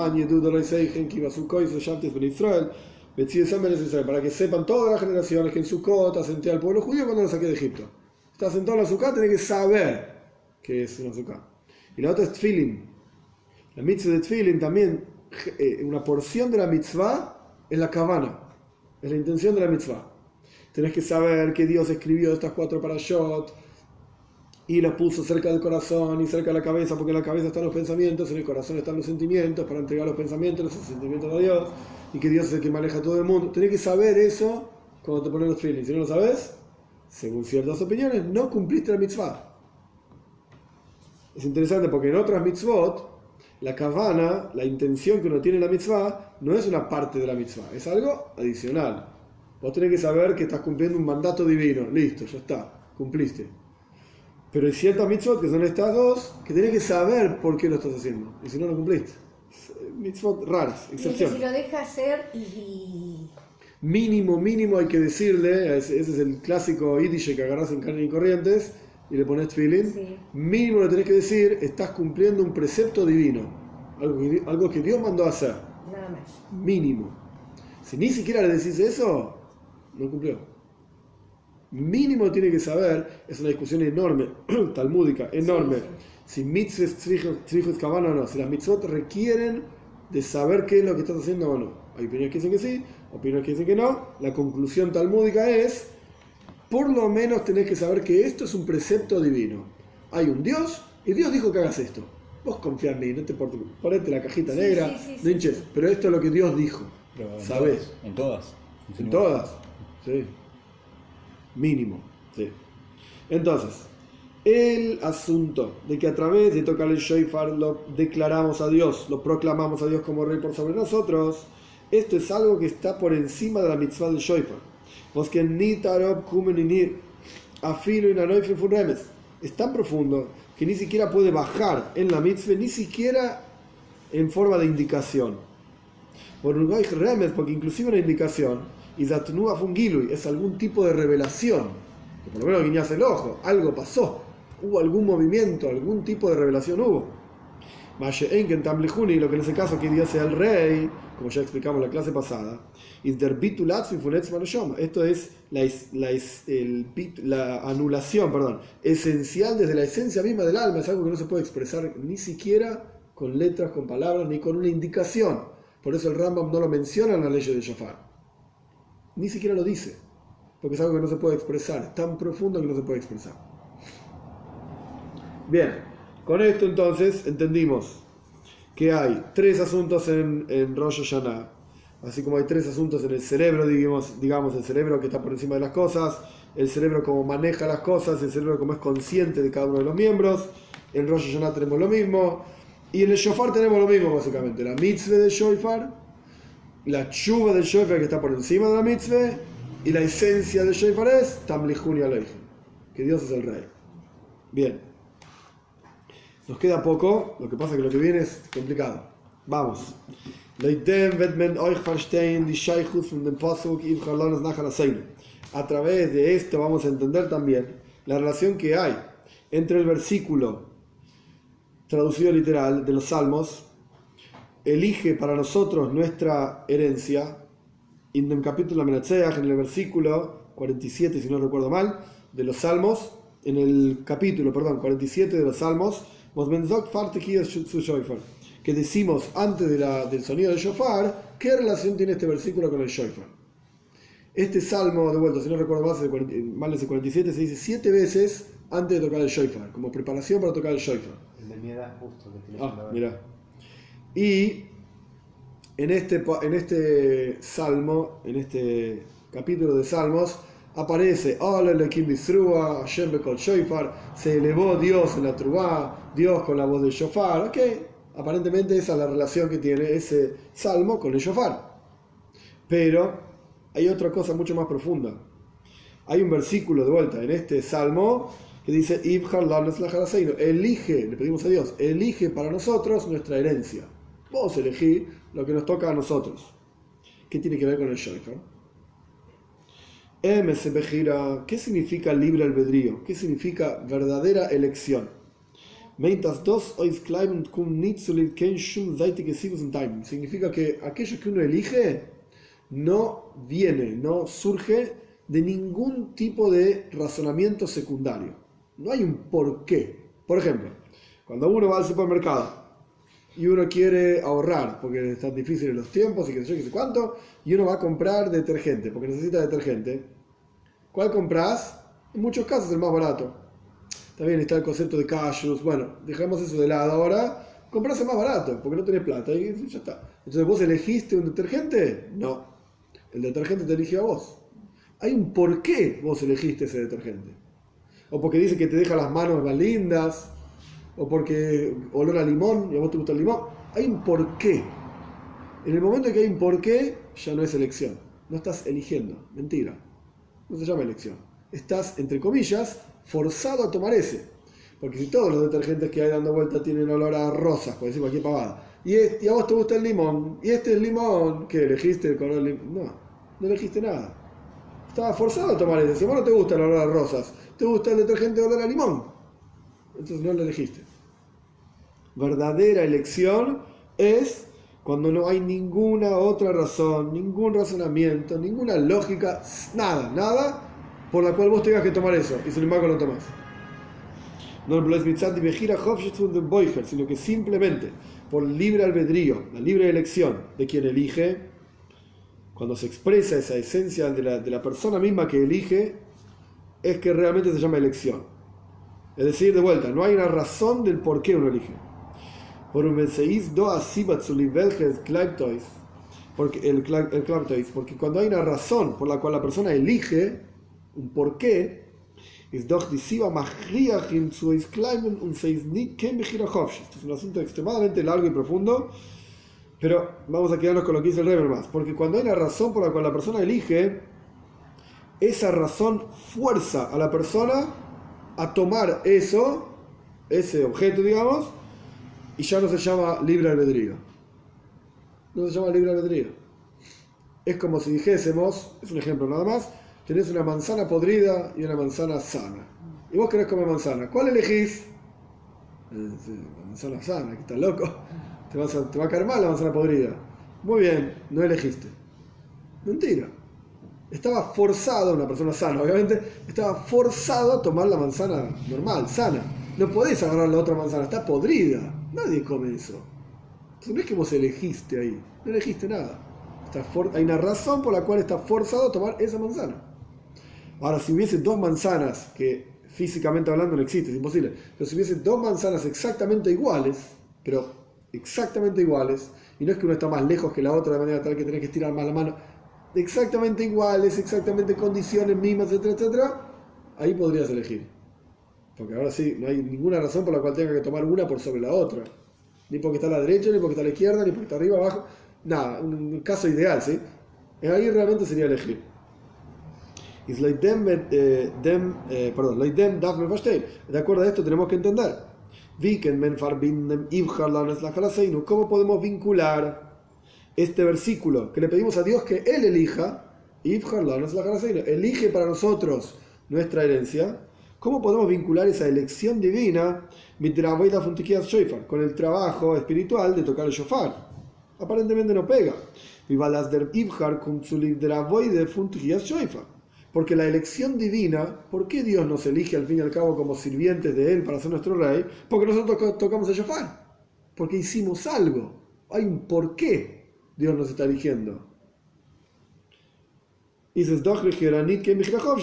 S1: para que sepan todas las generaciones que en Sukkot asenté al pueblo judío cuando lo saqué de Egipto. Está sentado en la Sukkot, tiene que saber qué es una Sukkot. Y la otra es Tfilin. La mitzvah de Tfilin también, eh, una porción de la mitzvah es la cabana, es la intención de la mitzvah. Tenés que saber que Dios escribió estas cuatro parashot y las puso cerca del corazón y cerca de la cabeza, porque en la cabeza están los pensamientos, en el corazón están los sentimientos, para entregar los pensamientos, los sentimientos a Dios y que Dios es el que maneja todo el mundo. Tenés que saber eso cuando te pones los feelings. Si no lo sabes, según ciertas opiniones, no cumpliste la mitzvah. Es interesante porque en otras mitzvot, la kavana, la intención que uno tiene en la mitzvah, no es una parte de la mitzvah, es algo adicional. Vos tenés que saber que estás cumpliendo un mandato divino. Listo, ya está, cumpliste. Pero hay ciertas mitzvot que son estas dos, que tenés que saber por qué lo estás haciendo. Y si no, lo cumpliste mitzvot raras, excepciones.
S2: si lo deja hacer y...
S1: Mínimo, mínimo hay que decirle, ese, es el clásico yiddish que agarras en carne y corrientes y le pones feeling. Mínimo le tenés que decir, estás cumpliendo un precepto divino, algo que, algo que Dios mandó a hacer.
S2: Nada más.
S1: Mínimo. Si ni siquiera le decís eso, no cumplió. Mínimo tiene que saber, es una discusión enorme, talmúdica, enorme. Si mitzvot o no, si las mitzvot requieren de saber qué es lo que estás haciendo o no. Hay opiniones que dicen que sí, opiniones que dicen que no. La conclusión talmúdica es, por lo menos tenés que saber que esto es un precepto divino. Hay un Dios y Dios dijo que hagas esto. Vos confía en mí, no te ponete la cajita negra, no hinches, pero esto es lo que Dios dijo. ¿Sabes?
S3: En todas.
S1: En todas, sí. Mínimo, sí. Entonces, el asunto de que a través de tocar el shofar lo declaramos a Dios, lo proclamamos a Dios como rey por sobre nosotros, esto es algo que está por encima de la mitzvah del shofar. que ni afilo y es tan profundo que ni siquiera puede bajar en la mitzvah, ni siquiera en forma de indicación. Porque inclusive una indicación, es algún tipo de revelación, que por lo menos guiñas el ojo, algo pasó hubo algún movimiento, algún tipo de revelación hubo. Y lo que en ese caso que Dios sea el rey, como ya explicamos en la clase pasada, esto es la, la, la anulación perdón, esencial desde la esencia misma del alma, es algo que no se puede expresar ni siquiera con letras, con palabras, ni con una indicación. Por eso el Rambam no lo menciona en la ley de Shafar. Ni siquiera lo dice, porque es algo que no se puede expresar, es tan profundo que no se puede expresar. Bien, con esto entonces entendimos que hay tres asuntos en, en Rosh Hashanah, así como hay tres asuntos en el cerebro, digamos, digamos, el cerebro que está por encima de las cosas, el cerebro como maneja las cosas, el cerebro como es consciente de cada uno de los miembros, en Rosh Hashanah tenemos lo mismo, y en el Shofar tenemos lo mismo básicamente, la mitzvah del Shofar, la chuva del Shofar que está por encima de la mitzvah, y la esencia del Shofar es Tamlihun y que Dios es el rey. Bien. Nos queda poco, lo que pasa es que lo que viene es complicado. Vamos. A través de esto vamos a entender también la relación que hay entre el versículo traducido literal de los Salmos, elige para nosotros nuestra herencia, en el capítulo en el versículo 47, si no recuerdo mal, de los Salmos, en el capítulo, perdón, 47 de los Salmos, que decimos antes del sonido del shofar, ¿qué relación tiene este versículo con el shofar? Este salmo, de vuelta, si no recuerdo más, mal de 47, se dice siete veces antes de tocar el shofar, como preparación para tocar el shofar.
S3: El de mi edad justo que estoy
S1: Ah. Y en este, en este salmo, en este capítulo de salmos, aparece "Ole Elohim Bisrua, Hashem Bekol Shofar, se elevó Dios en la trubá, Dios con la voz del shofar. Ok, aparentemente esa es la relación que tiene ese salmo con el shofar. Pero hay otra cosa mucho más profunda. Hay un versículo de vuelta en este salmo que dice, elige, le pedimos a Dios, elige para nosotros nuestra herencia. Vos elegí lo que nos toca a nosotros. ¿Qué tiene que ver con el shofar? MS Bejira, ¿qué significa libre albedrío? ¿Qué significa verdadera elección? Significa que aquello que uno elige no viene, no surge de ningún tipo de razonamiento secundario. No hay un porqué. Por ejemplo, cuando uno va al supermercado y uno quiere ahorrar porque están difíciles los tiempos y que sé yo, sé cuánto, y uno va a comprar detergente porque necesita detergente, ¿cuál compras? En muchos casos el más barato. También está el concepto de cashews, bueno, dejemos eso de lado ahora, compras el más barato porque no tenés plata y ya está. Entonces vos elegiste un detergente, no, el detergente te eligió a vos. Hay un por qué vos elegiste ese detergente. O porque dice que te deja las manos más lindas, o porque olor a limón y a vos te gusta el limón. Hay un porqué. En el momento en que hay un porqué, ya no es elección. No estás eligiendo. Mentira. No se llama elección. Estás, entre comillas, forzado a tomar ese. Porque si todos los detergentes que hay dando vuelta tienen olor a rosas, por decir cualquier pavada, y, es- y a vos te gusta el limón, y este es limón, ¿qué elegiste el color limón? No, no elegiste nada. Estabas forzado a tomar ese. Si vos no te gusta el olor a rosas, te gusta el detergente de olor a limón. Entonces no lo elegiste. Verdadera elección es cuando no hay ninguna otra razón, ningún razonamiento, ninguna lógica, nada, nada por la cual vos tengas que tomar eso y sin embargo lo tomás. No sino que simplemente por libre albedrío, la libre elección de quien elige, cuando se expresa esa esencia de la, de la persona misma que elige, es que realmente se llama elección. Es decir, de vuelta, no hay una razón del por qué uno elige. Porque el, el porque cuando hay una razón por la cual la persona elige un por qué, es doch disiva machriachim zu is kleimen und se is nit ken bechira hofsh. Esto es un asunto extremadamente largo y profundo, pero vamos a quedarnos con lo que dice el Reber más, porque cuando hay una razón por la cual la persona elige, esa razón fuerza a la persona a tomar eso, ese objeto, digamos, y ya no se llama libre albedrío. No se llama libre albedrío. Es como si dijésemos, es un ejemplo nada más, tenés una manzana podrida y una manzana sana. Y vos querés comer manzana. ¿Cuál elegís? Eh, manzana sana, que estás loco. Te, vas a- te va a caer mal la manzana podrida. Muy bien, no elegiste. Mentira. Estaba forzado, una persona sana, obviamente, estaba forzado a tomar la manzana normal, sana. No podés agarrar la otra manzana, está podrida. Nadie come eso. Entonces no es que vos elegiste ahí, no elegiste nada. Está Hay una razón por la cual está forzado a tomar esa manzana. Ahora, si hubiese dos manzanas, que físicamente hablando no existe, es imposible, pero si hubiese dos manzanas exactamente iguales, pero exactamente iguales, y no es que una está más lejos que la otra de manera tal que tenés que estirar más la mano, exactamente iguales, exactamente condiciones mismas, etcétera, etcétera, ahí podrías elegir. Porque ahora sí, no hay ninguna razón por la cual tenga que tomar una por sobre la otra. Ni porque está a la derecha, ni porque está a la izquierda, ni porque está arriba, abajo. Nada, un caso ideal, ¿sí? Ahí realmente sería elegir. Eh, eh. De acuerdo a esto tenemos que entender. ¿Cómo podemos vincular este versículo, que le pedimos a Dios que Él elija, elige para nosotros nuestra herencia, ¿cómo podemos vincular esa elección divina con el trabajo espiritual de tocar el shofar? Aparentemente no pega. Porque la elección divina, ¿por qué Dios nos elige al fin y al cabo como sirvientes de Él para ser nuestro rey? Porque nosotros tocamos el shofar. Porque hicimos algo. Hay un por qué Dios nos está eligiendo.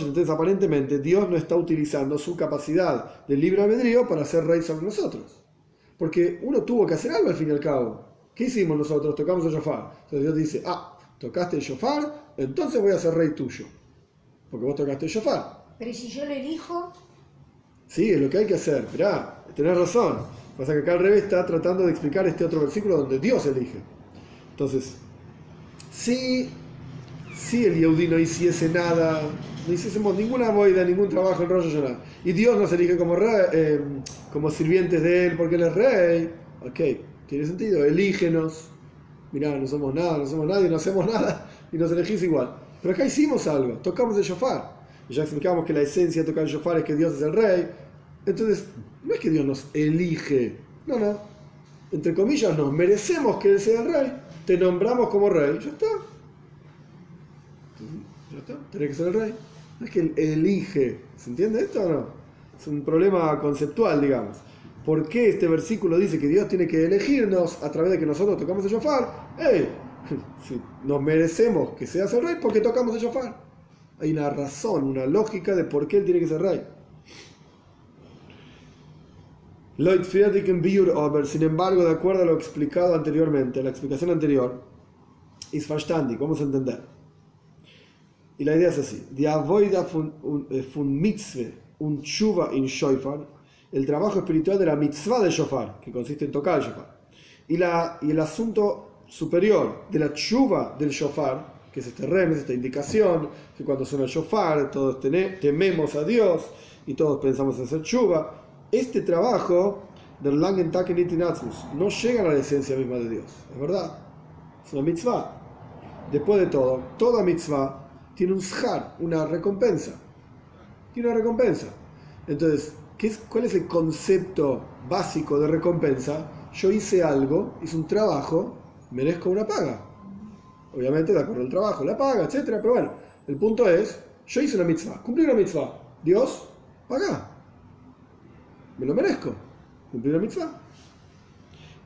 S1: Entonces aparentemente Dios no está utilizando su capacidad de libre albedrío para ser rey sobre nosotros. Porque uno tuvo que hacer algo al fin y al cabo. ¿Qué hicimos nosotros? Tocamos el shofar. Entonces Dios dice, ah, tocaste el shofar, entonces voy a ser rey tuyo. Porque vos tocaste el shofar.
S2: Pero si yo lo elijo...
S1: Sí, es lo que hay que hacer. Mirá, tenés razón. Pasa que acá al revés está tratando de explicar este otro versículo donde Dios elige. Entonces, sí si el Yehudi no hiciese nada, no hiciésemos ninguna boida, ningún trabajo en Rosh Hashanah, y Dios nos elige como, rey, eh, como sirvientes de Él porque Él es rey, ok, tiene sentido, elígenos, mirá, no somos nada, no somos nadie, no hacemos nada, y nos elegís igual. Pero acá hicimos algo, tocamos el shofar, ya explicamos que la esencia de tocar el shofar es que Dios es el rey, entonces no es que Dios nos elige, no, no, entre comillas nos merecemos que Él sea el rey, te nombramos como rey, ya está tiene que ser el rey. No es que él elige. ¿Se entiende esto o no? Es un problema conceptual, digamos. ¿Por qué este versículo dice que Dios tiene que elegirnos a través de que nosotros tocamos el shofar? ¡Ey! Si nos merecemos que seas el rey porque tocamos el shofar. Hay una razón, una lógica de por qué él tiene que ser rey. Lloyd Friedrich en sin embargo, de acuerdo a lo explicado anteriormente, la explicación anterior, es verstandig, vamos a entender. Y la idea es así: avoida fun eh, mitzvah, un chuva in shofar, el trabajo espiritual de la mitzvah de shofar, que consiste en tocar el shofar. Y, la, y el asunto superior de la chuva del shofar, que es este remes, esta indicación, que cuando suena el shofar todos tememos a Dios y todos pensamos en hacer chuva, este trabajo del Langen no llega a la esencia misma de Dios, es verdad, es una mitzvah. Después de todo, toda mitzvah tiene un shar, una recompensa. Tiene una recompensa. Entonces, ¿qué es, ¿cuál es el concepto básico de recompensa? Yo hice algo, hice un trabajo, merezco una paga. Obviamente, de acuerdo al trabajo, la paga, etc. Pero bueno, el punto es, yo hice una mitzvah, cumplí una mitzvah. Dios, paga. Me lo merezco. Cumplí una mitzvah.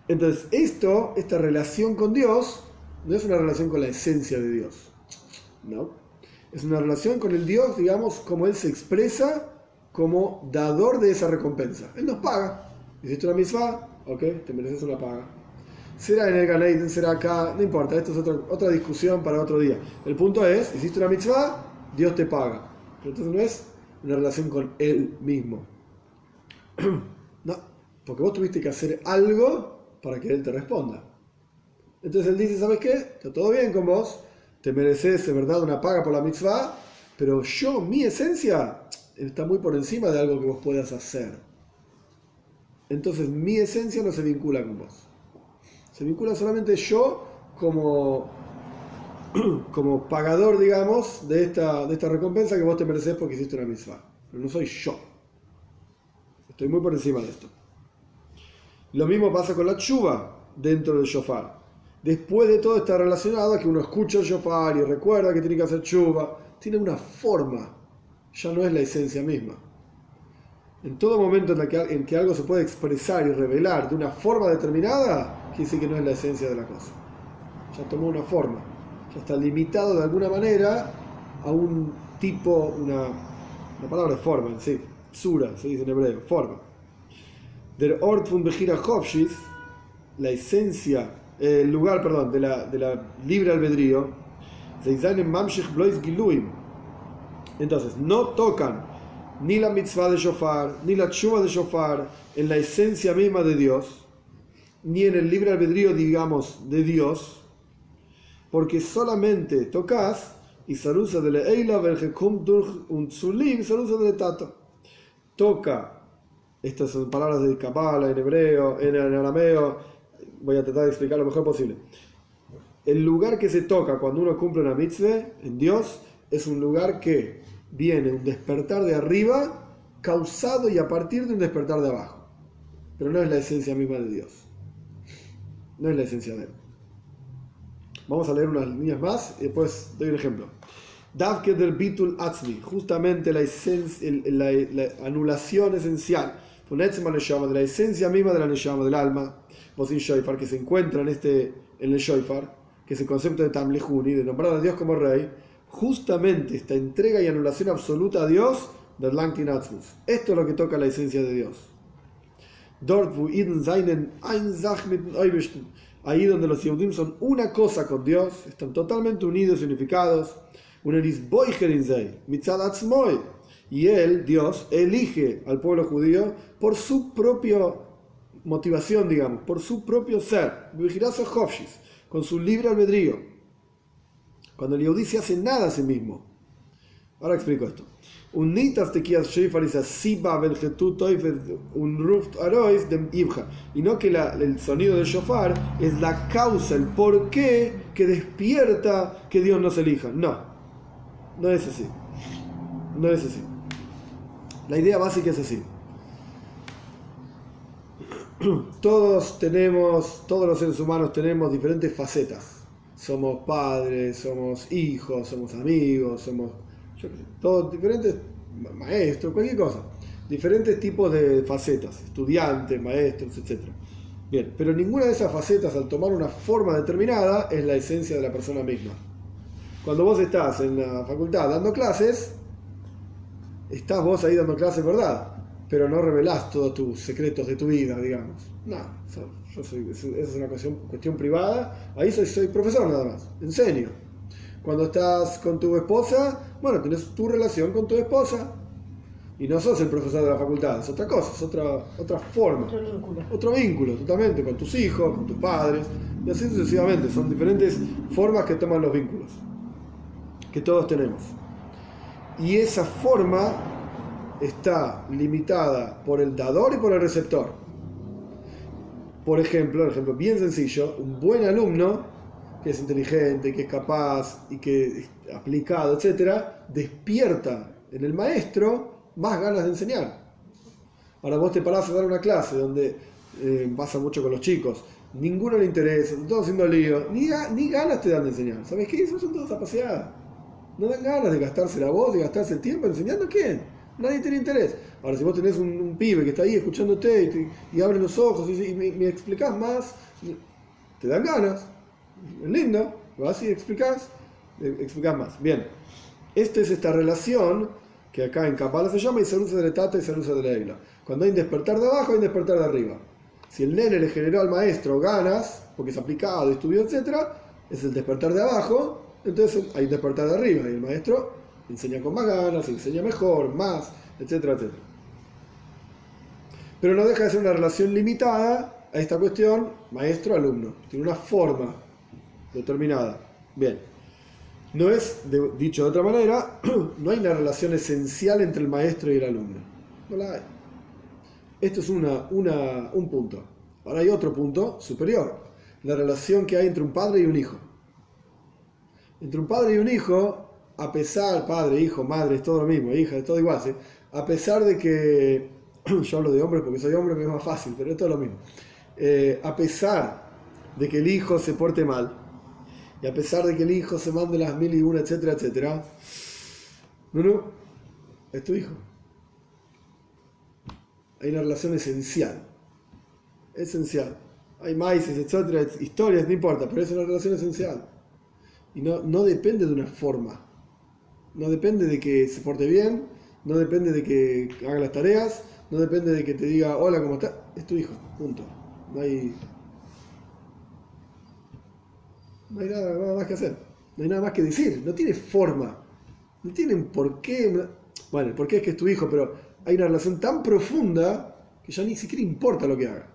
S1: Entonces, esto, esta relación con Dios, no es una relación con la esencia de Dios. ¿No? Es una relación con el Dios, digamos, como Él se expresa como dador de esa recompensa. Él nos paga. Hiciste una misma, ok, te mereces una paga. Será en el Ganeiden, será acá, no importa, esto es otra, otra discusión para otro día. El punto es, hiciste una mitzvah, Dios te paga. Pero entonces no es una relación con Él mismo. no, porque vos tuviste que hacer algo para que Él te responda. Entonces Él dice, ¿sabes qué? Está todo bien con vos, te mereces, de verdad, una paga por la mitzvah, pero yo, mi esencia, está muy por encima de algo que vos puedas hacer. Entonces, mi esencia no se vincula con vos. Se vincula solamente yo como, como pagador, digamos, de esta, de esta recompensa que vos te mereces porque hiciste una mitzvah. Pero no soy yo. Estoy muy por encima de esto. Lo mismo pasa con la chuva dentro del shofar. Después de todo está relacionado a que uno escucha el shofar y recuerda que tiene que hacer chuva. Tiene una forma, ya no es la esencia misma. En todo momento en, que, en que algo se puede expresar y revelar de una forma determinada, quiere decir que no es la esencia de la cosa. Ya tomó una forma, ya está limitado de alguna manera a un tipo, una, la palabra es forma en sí, sura, se dice en hebreo, forma. Der Ort von Bechira la esencia el lugar, perdón, de la, de la libre albedrío, entonces, no tocan ni la mitzvah de shofar, ni la chuva de shofar en la esencia misma de Dios, ni en el libre albedrío, digamos, de Dios, porque solamente tocas y salusa de leila un tzulim, salusa de tato. Toca, estas son palabras de Kabbalah en hebreo, en arameo, voy a tratar de explicar lo mejor posible. el lugar que se toca cuando uno cumple una mitzvah en Dios es un lugar que viene un despertar de arriba causado y a partir de un despertar de abajo. Pero no es la esencia misma de Dios. No es la esencia de Él. Vamos a leer unas líneas más y después doy un ejemplo. Davke del Bitul justamente la, esencia, la, la anulación esencial, de la esencia misma de la Neshama, del alma, Bosin Shoifar, que se encuentra en, este, en el Shoifar, que es el concepto de Tamlehuni, de nombrar a Dios como rey, justamente esta entrega y anulación absoluta a Dios del Lankin. Esto es lo que toca la esencia de Dios. Dort, wo seinen ahí donde los Yehudim son una cosa con Dios, están totalmente unidos y unificados. Y él, Dios, elige al pueblo judío por su propia motivación, digamos, por su propio ser, con su libre albedrío. Cuando el Yehudi se hace nada a sí mismo. Ahora explico esto un nitas tequias shofar is a siba un ruft arois dem ibja. Y no que el sonido del shofar es la causa, el porqué que despierta que Dios nos elija. No, no es así. No es así. La idea básica es así. Todos tenemos, todos los seres humanos tenemos diferentes facetas. Somos padres, somos hijos, somos amigos, somos todos diferentes maestros, cualquier cosa, diferentes tipos de facetas, estudiantes, maestros, etc. Bien, pero ninguna de esas facetas al tomar una forma determinada es la esencia de la persona misma. Cuando vos estás en la facultad dando clases, estás vos ahí dando clases, ¿verdad? Pero no revelás todos tus secretos de tu vida, digamos. No, yo soy, esa es una cuestión, privada. Ahí soy profesor nada más, enseño. Cuando estás con tu esposa, bueno, tienes tu relación con tu esposa. Y no sos el profesor de la facultad, es otra cosa, es otra, otra forma.
S2: Otro vínculo.
S1: Otro vínculo, totalmente, con tus hijos, con tus padres, y así sucesivamente. Son diferentes formas que toman los vínculos, que todos tenemos. Y esa forma está limitada por el dador y por el receptor. Por ejemplo, un ejemplo bien sencillo, un buen alumno que es inteligente, que es capaz y que es aplicado, etcétera, despierta en el maestro más ganas de enseñar. Ahora vos te parás a dar una clase donde eh, pasa mucho con los chicos, ninguno le interesa, están todos haciendo lío, ni, ganas te dan de enseñar. ¿Sabes qué? Esos son todos apaseados. No dan ganas de gastarse la voz, de gastarse el tiempo enseñando a quién. Nadie tiene interés. Ahora, si vos tenés un, pibe que está ahí escuchándote y, abre los ojos y, me, me explicás más, te dan ganas lindo, vas y explicas, eh, explicas más. Bien, esta es esta relación que acá en Kabbalah se llama y se usa de Tata y se usa de Leila. Cuando hay un despertar de abajo, hay un despertar de arriba. Si el nene le generó al maestro ganas, porque es aplicado, estudió, etc., es el despertar de abajo, entonces hay un despertar de arriba y el maestro enseña con más ganas, enseña mejor, más, etcétera, etcétera. Pero no deja de ser una relación limitada a esta cuestión maestro-alumno. Tiene una forma determinada. Bien. No es, dicho de otra manera, no hay una relación esencial entre el maestro y el alumno. No la hay. Esto es una, un punto. Ahora hay otro punto superior. La relación que hay entre un padre y un hijo. Entre un padre y un hijo, a pesar, padre, hijo, madre, es todo lo mismo, hija, es todo igual, a pesar de que, yo hablo de hombres porque soy hombre, me es más fácil, pero es todo lo mismo. Eh, a pesar de que el hijo se porte mal, y a pesar de que el hijo se mande las mil y una, etcétera, etcétera, no, no, es tu hijo. Hay una relación esencial. Esencial. Hay maíces, etcétera, historias, no importa, pero es una relación esencial. Y no, no depende de una forma. No depende de que se porte bien, no depende de que haga las tareas, no depende de que te diga hola, ¿cómo estás? Es tu hijo, punto. No hay, no hay nada, más que hacer, no hay nada más que decir, no tiene forma, no tienen por qué, bueno, el por qué es que es tu hijo, pero hay una relación tan profunda que ya ni siquiera importa lo que haga.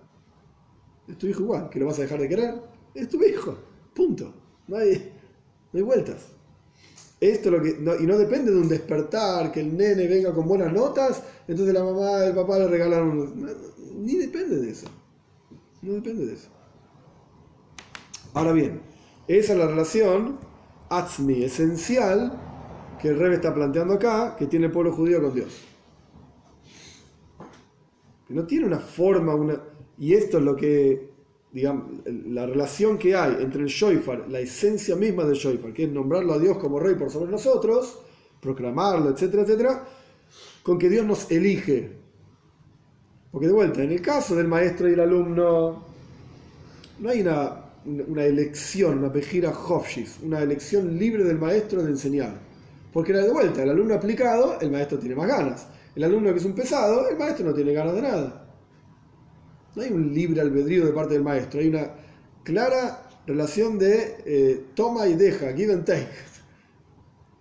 S1: Es tu hijo igual, que lo vas a dejar de querer, es tu hijo, punto, no hay, no hay vueltas. Esto lo que, y no depende de un despertar, que el nene venga con buenas notas, entonces la mamá, el papá le regalan unos, ni depende de eso, no depende de eso. Ahora bien, Esa es la relación atzmi, esencial, que el Rebbe está planteando acá, que tiene el pueblo judío con Dios. Que no tiene una forma, una... y esto es lo que, digamos, la relación que hay entre el Shoifar, la esencia misma del Shoifar, que es nombrarlo a Dios como rey por sobre nosotros, proclamarlo, etcétera, etcétera, con que Dios nos elige. Porque de vuelta, en el caso del maestro y el alumno, no hay una, una elección, una pejira hofshis, una elección libre del maestro de enseñar. Porque de vuelta, el alumno aplicado, el maestro tiene más ganas. El alumno que es un pesado, el maestro no tiene ganas de nada. No hay un libre albedrío de parte del maestro, hay una clara relación de eh, toma y deja, give and take.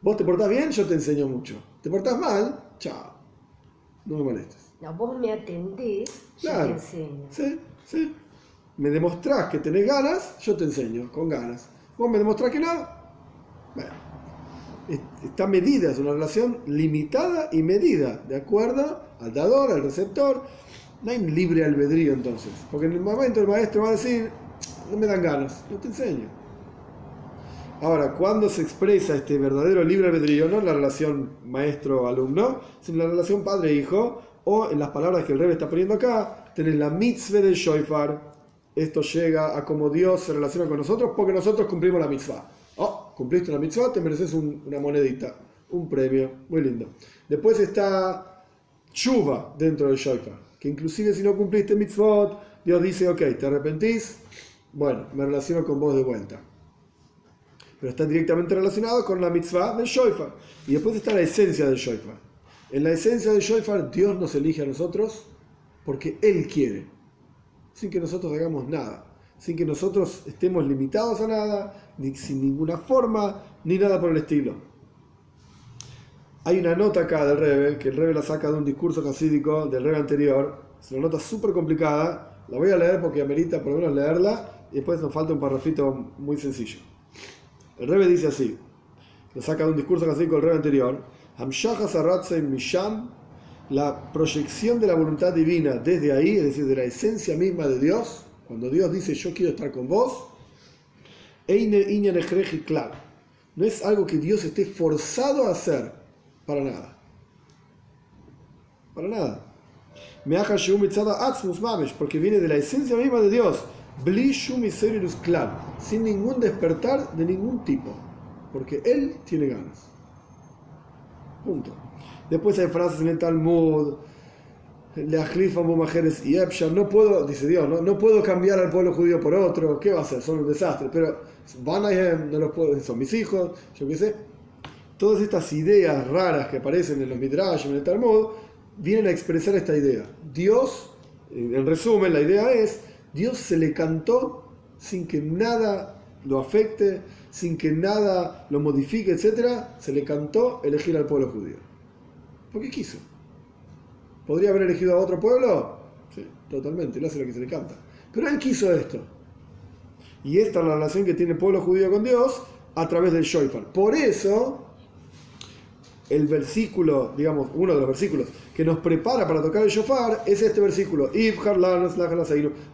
S1: Vos te portás bien, yo te enseño mucho. Te portás mal, chao. No me molestes.
S2: No, vos me atendés, yo te enseño.
S1: Sí, sí. Me demostrás que tenés ganas, yo te enseño, con ganas. Vos me demostrás que no, bueno. Es- Está medida, es una relación limitada y medida, de acuerdo al dador, al receptor. No hay libre albedrío entonces, porque en el momento el maestro va a decir, no me dan ganas, yo te enseño. Ahora, cuando se expresa este verdadero libre albedrío, no en la relación maestro-alumno, sino en la relación padre-hijo, o en las palabras que el Rebbe está poniendo acá, tenés la mitzvah del shoifar. Esto llega a como Dios se relaciona con nosotros porque nosotros cumplimos la mitzvah. Oh, cumpliste una mitzvah, te mereces un- una monedita, un premio, muy lindo. Después está chuva dentro del shoifar, que inclusive si no cumpliste mitzvot, Dios dice, ok, te arrepentís, bueno, me relaciono con vos de vuelta pero está directamente relacionado con la mitzvah del shofar. Y después está la esencia del shofar. En la esencia del shofar, Dios nos elige a nosotros porque Él quiere, sin que nosotros hagamos nada, sin que nosotros estemos limitados a nada, sin ninguna forma, ni nada por el estilo. Hay una nota acá del Rebe, que el Rebe la saca de un discurso hasídico del Rebe anterior. Es una nota súper complicada. La voy a leer porque amerita por lo menos leerla. Y después nos falta un parrafito muy sencillo. El Rebe dice así, lo saca de un discurso hasídico del Rebe anterior. Misham, la proyección de la voluntad divina desde ahí, es decir, de la esencia misma de Dios, cuando Dios dice yo quiero estar con vos, no es algo que Dios esté forzado a hacer, para nada. Para nada. Porque viene de la esencia misma de Dios, sin ningún despertar de ningún tipo, porque Él tiene ganas. Después hay frases en el Talmud, y Epsha, no puedo, dice Dios, no, no puedo cambiar al pueblo judío por otro, ¿qué va a hacer? Son un desastre, pero van a no los puedo, son mis hijos, yo qué sé. Todas estas ideas raras que aparecen en los Midrash, en el Talmud, vienen a expresar esta idea. Dios, en resumen, la idea es, Dios se le cantó sin que nada lo afecte, sin que nada lo modifique, etc. Se le cantó elegir al pueblo judío. Porque quiso. ¿Podría haber elegido a otro pueblo? Sí, totalmente, él hace lo que se le canta. Pero él quiso esto. Y esta es la relación que tiene el pueblo judío con Dios a través del Shoifar. Por eso, el versículo, digamos, uno de los versículos que nos prepara para tocar el shofar es este versículo.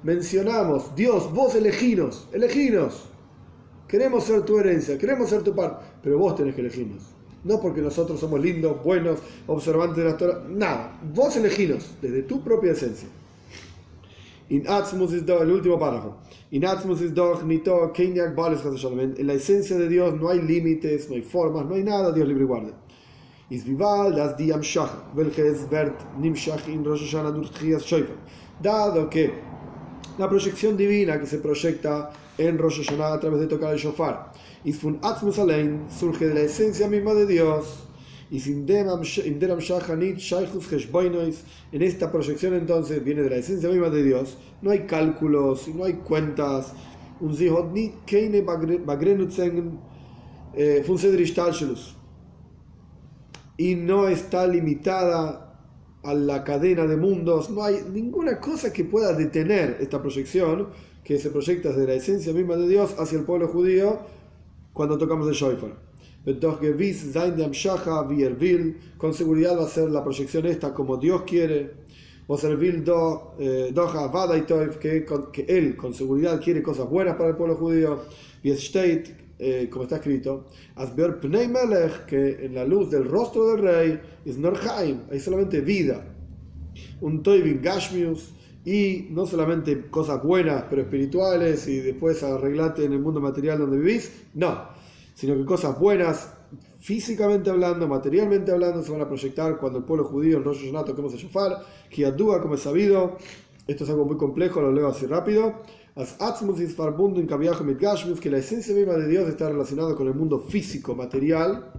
S1: Mencionamos, Dios, vos eleginos, eleginos. Queremos ser tu herencia, queremos ser tu par, pero vos tenés que elegirnos. No porque nosotros somos lindos, buenos, observantes de la Torah, nada. Vos eleginos desde tu propia esencia. El último párrafo. En la esencia de Dios no hay límites, no hay formas, no hay nada, Dios libre y guarde. Dado que la proyección divina que se proyecta en Rosh Hashanah a través de tocar el shofar, is von Atzmus allein, surge de la esencia misma de Dios, y en esta proyección entonces viene de la esencia misma de Dios, no hay cálculos, no hay cuentas, un keine Talshelus, y no está limitada a la cadena de mundos, no hay ninguna cosa que pueda detener esta proyección que se proyecta desde la esencia misma de Dios hacia el pueblo judío cuando tocamos el shofar. Con seguridad va a ser la proyección esta como Dios quiere. o eh, doja vadaitoif, que, él con seguridad quiere cosas buenas para el pueblo judío, y eh, como está escrito, Asber Pnei Melech, que en la luz del rostro del rey es Norheim, hay solamente vida, un Toivin Gashmius, y no solamente cosas buenas pero espirituales y después arreglate en el mundo material donde vivís, no, sino que cosas buenas físicamente hablando, materialmente hablando, se van a proyectar cuando el pueblo judío en Rosh Hashanah toquemos el shofar, Kiadúa, como es sabido, esto es algo muy complejo, lo leo así rápido, is verbunden que la esencia misma de Dios está relacionada con el mundo físico, material,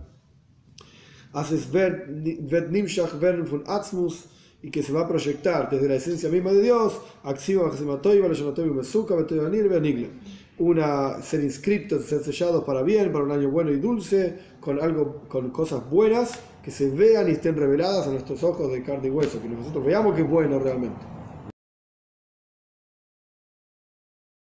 S1: y que se va a proyectar desde la esencia misma de Dios, una ser inscriptos, ser sellados para bien, para un año bueno y dulce, con algo, con cosas buenas que se vean y estén reveladas a nuestros ojos de carne y hueso, que nosotros veamos que es bueno realmente.